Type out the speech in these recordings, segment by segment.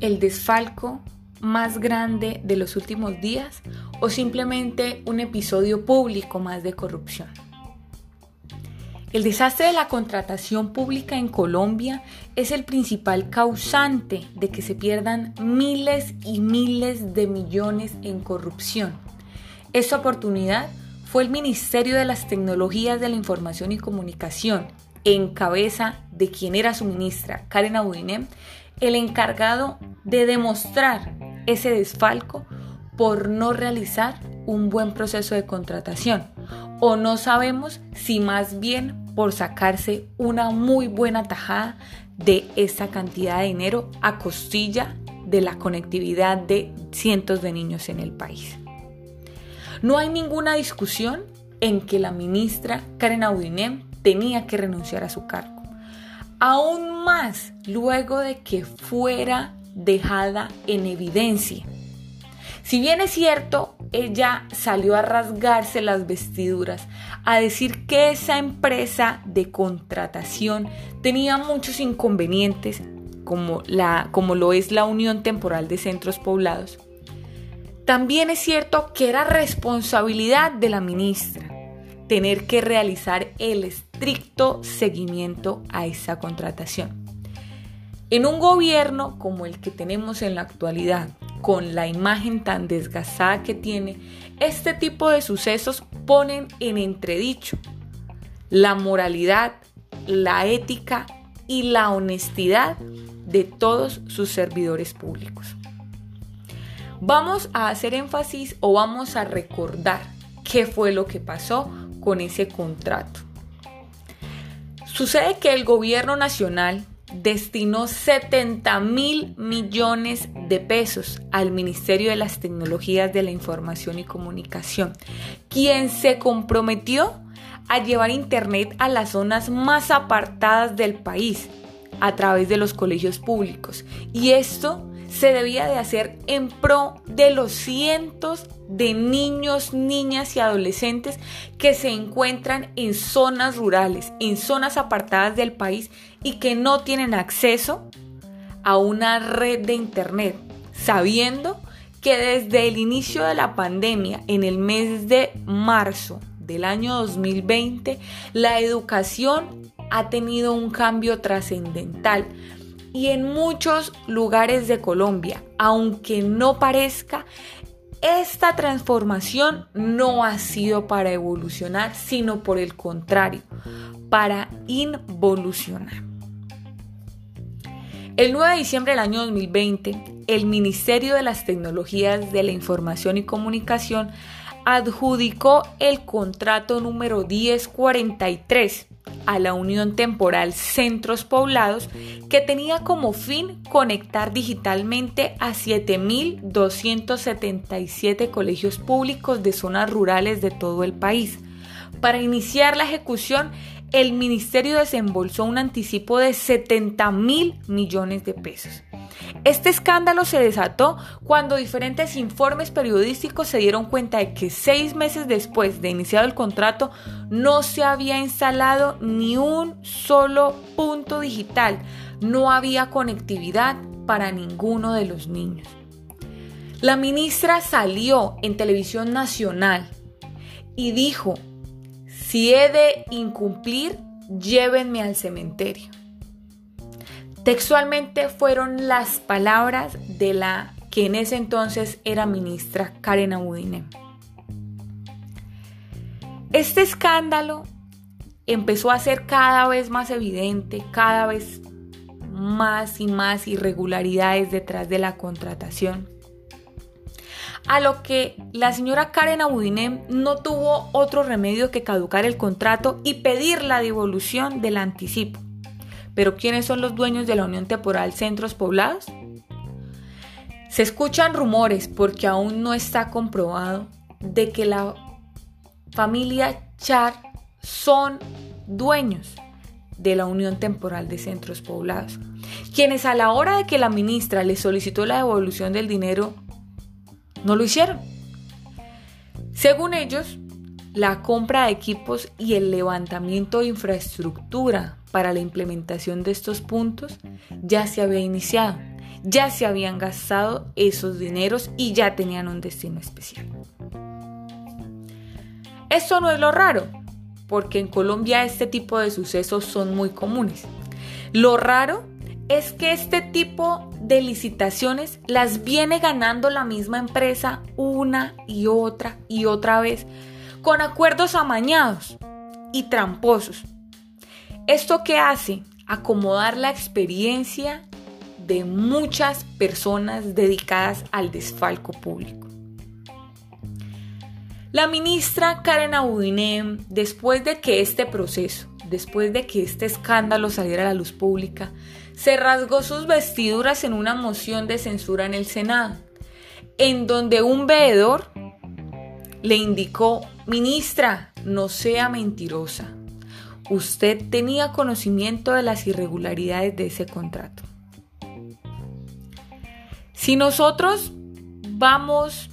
el desfalco más grande de los últimos días o simplemente un episodio público más de corrupción? El desastre de la contratación pública en Colombia es el principal causante de que se pierdan miles y miles de millones en corrupción. Esta oportunidad fue el Ministerio de las Tecnologías de la Información y Comunicación, en cabeza de quien era su ministra, Karen Audinem, el encargado de demostrar ese desfalco por no realizar un buen proceso de contratación. O no sabemos si más bien por sacarse una muy buena tajada de esa cantidad de dinero a costilla de la conectividad de cientos de niños en el país. No hay ninguna discusión en que la ministra Karen Audinem tenía que renunciar a su cargo. Aún más luego de que fuera dejada en evidencia. Si bien es cierto, ella salió a rasgarse las vestiduras, a decir que esa empresa de contratación tenía muchos inconvenientes, como, la, como lo es la Unión Temporal de Centros Poblados. También es cierto que era responsabilidad de la ministra tener que realizar el estricto seguimiento a esa contratación. En un gobierno como el que tenemos en la actualidad, con la imagen tan desgastada que tiene, este tipo de sucesos ponen en entredicho la moralidad, la ética y la honestidad de todos sus servidores públicos. Vamos a hacer énfasis o vamos a recordar qué fue lo que pasó con ese contrato. Sucede que el gobierno nacional destinó 70 mil millones de pesos al Ministerio de las Tecnologías de la Información y Comunicación, quien se comprometió a llevar Internet a las zonas más apartadas del país a través de los colegios públicos. Y esto se debía de hacer en pro de los cientos de niños, niñas y adolescentes que se encuentran en zonas rurales, en zonas apartadas del país y que no tienen acceso a una red de Internet, sabiendo que desde el inicio de la pandemia, en el mes de marzo del año 2020, la educación ha tenido un cambio trascendental y en muchos lugares de Colombia, aunque no parezca, esta transformación no ha sido para evolucionar, sino por el contrario, para involucionar. El 9 de diciembre del año 2020, el Ministerio de las Tecnologías de la Información y Comunicación adjudicó el contrato número 1043 a la Unión Temporal Centros Poblados que tenía como fin conectar digitalmente a 7.277 colegios públicos de zonas rurales de todo el país. Para iniciar la ejecución, el ministerio desembolsó un anticipo de 70 mil millones de pesos. Este escándalo se desató cuando diferentes informes periodísticos se dieron cuenta de que seis meses después de iniciado el contrato no se había instalado ni un solo punto digital, no había conectividad para ninguno de los niños. La ministra salió en televisión nacional y dijo, si he de incumplir, llévenme al cementerio. Textualmente fueron las palabras de la que en ese entonces era ministra Karen Abudine. Este escándalo empezó a ser cada vez más evidente, cada vez más y más irregularidades detrás de la contratación. A lo que la señora Karen Abudinem no tuvo otro remedio que caducar el contrato y pedir la devolución del anticipo. Pero ¿quiénes son los dueños de la Unión Temporal Centros Poblados? Se escuchan rumores porque aún no está comprobado de que la familia Char son dueños de la Unión Temporal de Centros Poblados, quienes a la hora de que la ministra les solicitó la devolución del dinero, no lo hicieron. Según ellos, la compra de equipos y el levantamiento de infraestructura para la implementación de estos puntos ya se había iniciado ya se habían gastado esos dineros y ya tenían un destino especial. Esto no es lo raro, porque en Colombia este tipo de sucesos son muy comunes. Lo raro es que este tipo de licitaciones las viene ganando la misma empresa una y otra y otra vez, con acuerdos amañados y tramposos. ¿Esto qué hace? Acomodar la experiencia de muchas personas dedicadas al desfalco público. La ministra Karen Abudinem, después de que este proceso, después de que este escándalo saliera a la luz pública, se rasgó sus vestiduras en una moción de censura en el Senado, en donde un veedor le indicó, ministra, no sea mentirosa. Usted tenía conocimiento de las irregularidades de ese contrato. Si nosotros vamos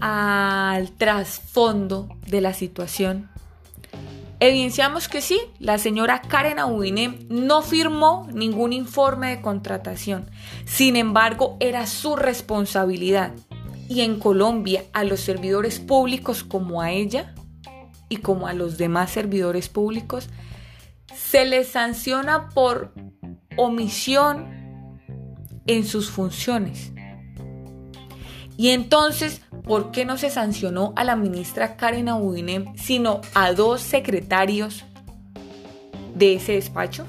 al trasfondo de la situación, evidenciamos que sí, la señora Karen Aubinem no firmó ningún informe de contratación. Sin embargo, era su responsabilidad. Y en Colombia, a los servidores públicos como a ella y como a los demás servidores públicos, se les sanciona por omisión en sus funciones. Y entonces, ¿por qué no se sancionó a la ministra Karen Abudinem, sino a dos secretarios de ese despacho?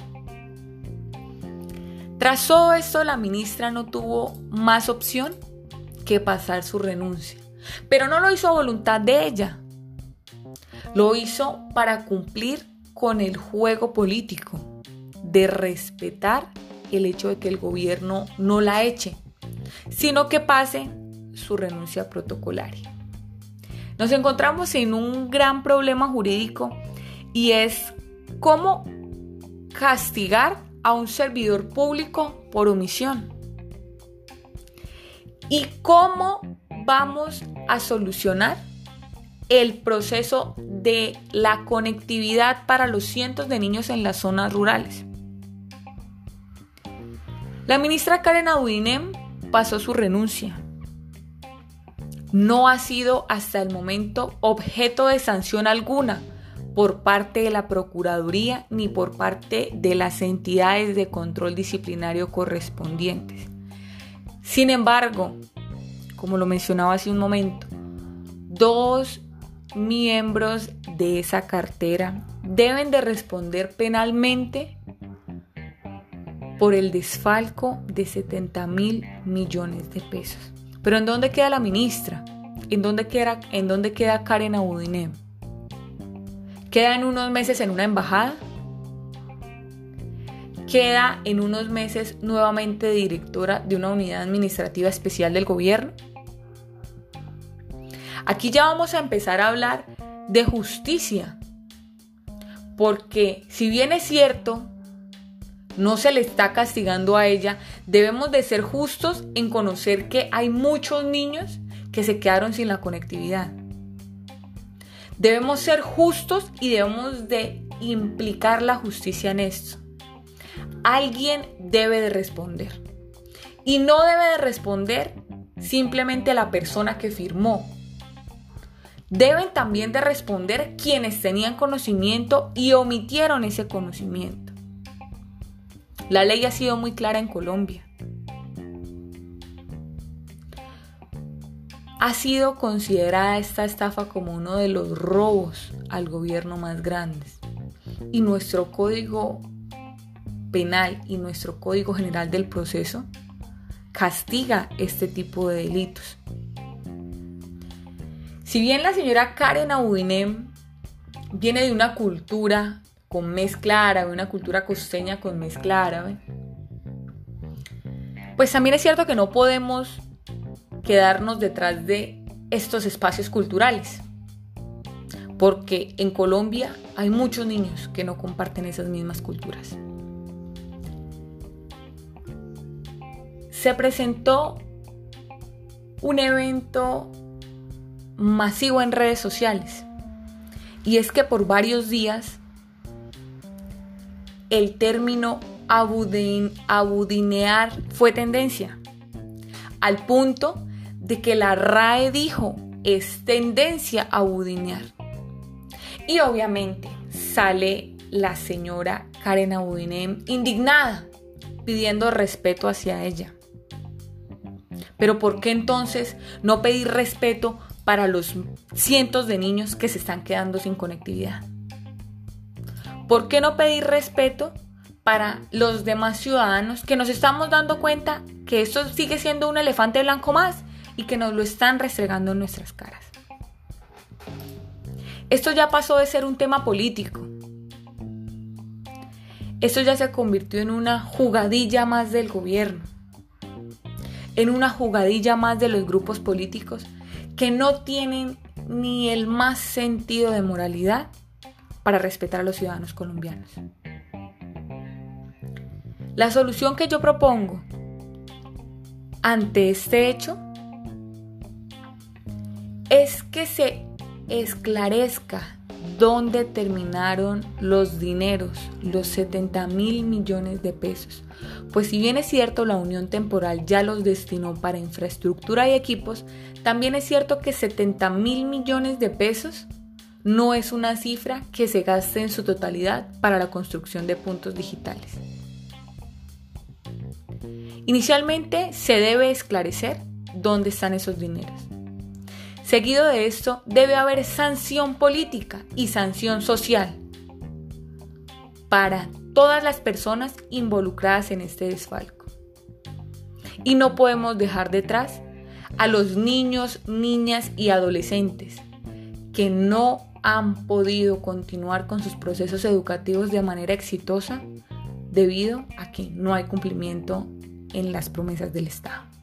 Tras todo esto, la ministra no tuvo más opción que pasar su renuncia. Pero no lo hizo a voluntad de ella. Lo hizo para cumplir con el juego político de respetar el hecho de que el gobierno no la eche, sino que pase su renuncia protocolaria. Nos encontramos en un gran problema jurídico y es cómo castigar a un servidor público por omisión. ¿Y cómo vamos a solucionar el proceso de la conectividad para los cientos de niños en las zonas rurales? La ministra Karen Audinem pasó su renuncia no ha sido hasta el momento objeto de sanción alguna por parte de la Procuraduría ni por parte de las entidades de control disciplinario correspondientes. Sin embargo, como lo mencionaba hace un momento, dos miembros de esa cartera deben de responder penalmente por el desfalco de 70 mil millones de pesos. Pero ¿en dónde queda la ministra? ¿En dónde queda, en dónde queda Karen Abudinem? ¿Queda en unos meses en una embajada? ¿Queda en unos meses nuevamente directora de una unidad administrativa especial del gobierno? Aquí ya vamos a empezar a hablar de justicia. Porque si bien es cierto no se le está castigando a ella, debemos de ser justos en conocer que hay muchos niños que se quedaron sin la conectividad. Debemos ser justos y debemos de implicar la justicia en esto. Alguien debe de responder. Y no debe de responder simplemente la persona que firmó. Deben también de responder quienes tenían conocimiento y omitieron ese conocimiento. La ley ha sido muy clara en Colombia. Ha sido considerada esta estafa como uno de los robos al gobierno más grandes. Y nuestro código y nuestro código general del proceso castiga este tipo de delitos. Si bien la señora Karen Abudinem viene de una cultura con mezcla árabe, una cultura costeña con mezcla árabe, pues también es cierto que no podemos quedarnos detrás de estos espacios culturales, porque en Colombia hay muchos niños que no comparten esas mismas culturas. Se presentó un evento masivo en redes sociales y es que por varios días el término abudinear fue tendencia, al punto de que la RAE dijo es tendencia abudinear. Y obviamente sale la señora Karen Abudinem indignada, pidiendo respeto hacia ella. Pero ¿por qué entonces no pedir respeto para los cientos de niños que se están quedando sin conectividad? ¿Por qué no pedir respeto para los demás ciudadanos que nos estamos dando cuenta que esto sigue siendo un elefante blanco más y que nos lo están restregando en nuestras caras? Esto ya pasó de ser un tema político. Esto ya se convirtió en una jugadilla más del gobierno, en una jugadilla más de los grupos políticos que no tienen ni el más sentido de moralidad para respetar a los ciudadanos colombianos. La solución que yo propongo ante este hecho es que se esclarezca dónde terminaron los dineros, los 70 mil millones de pesos. Pues si bien es cierto la Unión Temporal ya los destinó para infraestructura y equipos, también es cierto que 70 mil millones de pesos no es una cifra que se gaste en su totalidad para la construcción de puntos digitales. Inicialmente se debe esclarecer dónde están esos dineros. Seguido de esto, debe haber sanción política y sanción social para todas las personas involucradas en este desfalco. Y no podemos dejar detrás a los niños, niñas y adolescentes que no han podido continuar con sus procesos educativos de manera exitosa debido a que no hay cumplimiento en las promesas del Estado.